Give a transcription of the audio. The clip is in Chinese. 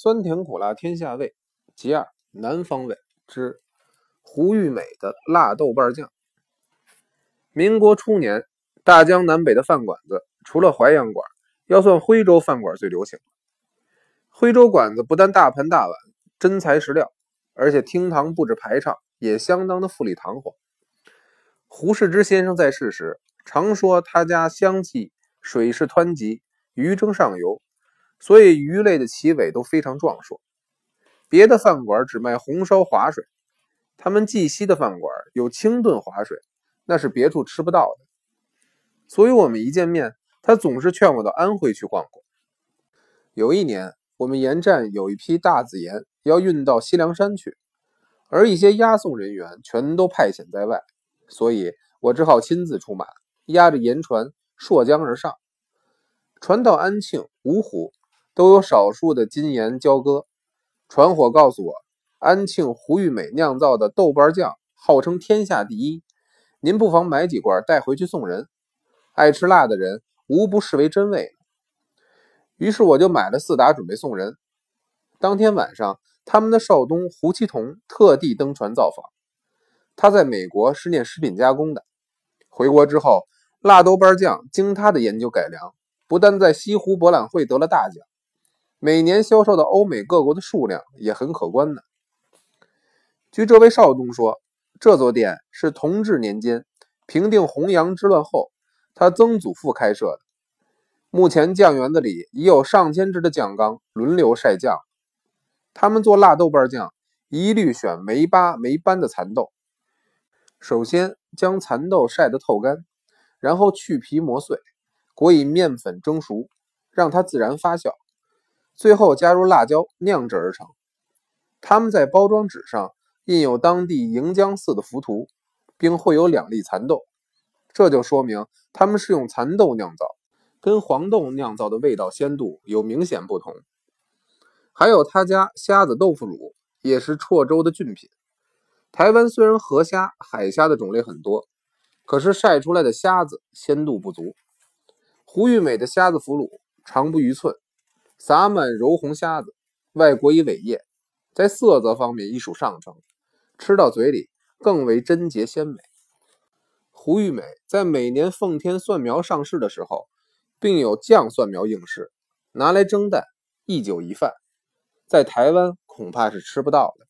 酸甜苦辣天下味，其二南方味之胡玉美的辣豆瓣酱。民国初年，大江南北的饭馆子，除了淮扬馆，要算徽州饭馆最流行。徽州馆子不但大盆大碗、真材实料，而且厅堂布置排场也相当的富丽堂皇。胡适之先生在世时，常说他家香气水势湍急，鱼蒸上游。所以鱼类的鳍尾都非常壮硕。别的饭馆只卖红烧滑水，他们绩溪的饭馆有清炖滑水，那是别处吃不到的。所以我们一见面，他总是劝我到安徽去逛逛。有一年，我们盐站有一批大子盐要运到西凉山去，而一些押送人员全都派遣在外，所以我只好亲自出马，押着盐船溯江而上。船到安庆、芜湖。都有少数的金盐交割。船伙告诉我，安庆胡玉美酿造的豆瓣酱号称天下第一，您不妨买几罐带回去送人。爱吃辣的人无不视为真味。于是我就买了四打，准备送人。当天晚上，他们的少东胡其同特地登船造访。他在美国是念食品加工的，回国之后，辣豆瓣酱经他的研究改良，不但在西湖博览会得了大奖。每年销售到欧美各国的数量也很可观呢。据这位少东说，这座店是同治年间平定弘扬之乱后，他曾祖父开设的。目前酱园子里已有上千只的酱缸轮流晒酱。他们做辣豆瓣酱，一律选没疤没斑的蚕豆。首先将蚕豆晒得透干，然后去皮磨碎，裹以面粉蒸熟，让它自然发酵。最后加入辣椒酿制而成。他们在包装纸上印有当地盈江寺的浮图，并绘有两粒蚕豆，这就说明他们是用蚕豆酿造，跟黄豆酿造的味道鲜度有明显不同。还有他家虾子豆腐乳也是绰州的郡品。台湾虽然河虾、海虾的种类很多，可是晒出来的虾子鲜度不足。胡玉美的虾子腐乳长不逾寸。撒满柔红虾子，外裹以尾叶，在色泽方面亦属上乘，吃到嘴里更为贞洁鲜美。胡玉美在每年奉天蒜苗上市的时候，并有酱蒜苗应市，拿来蒸蛋，一酒一饭，在台湾恐怕是吃不到的。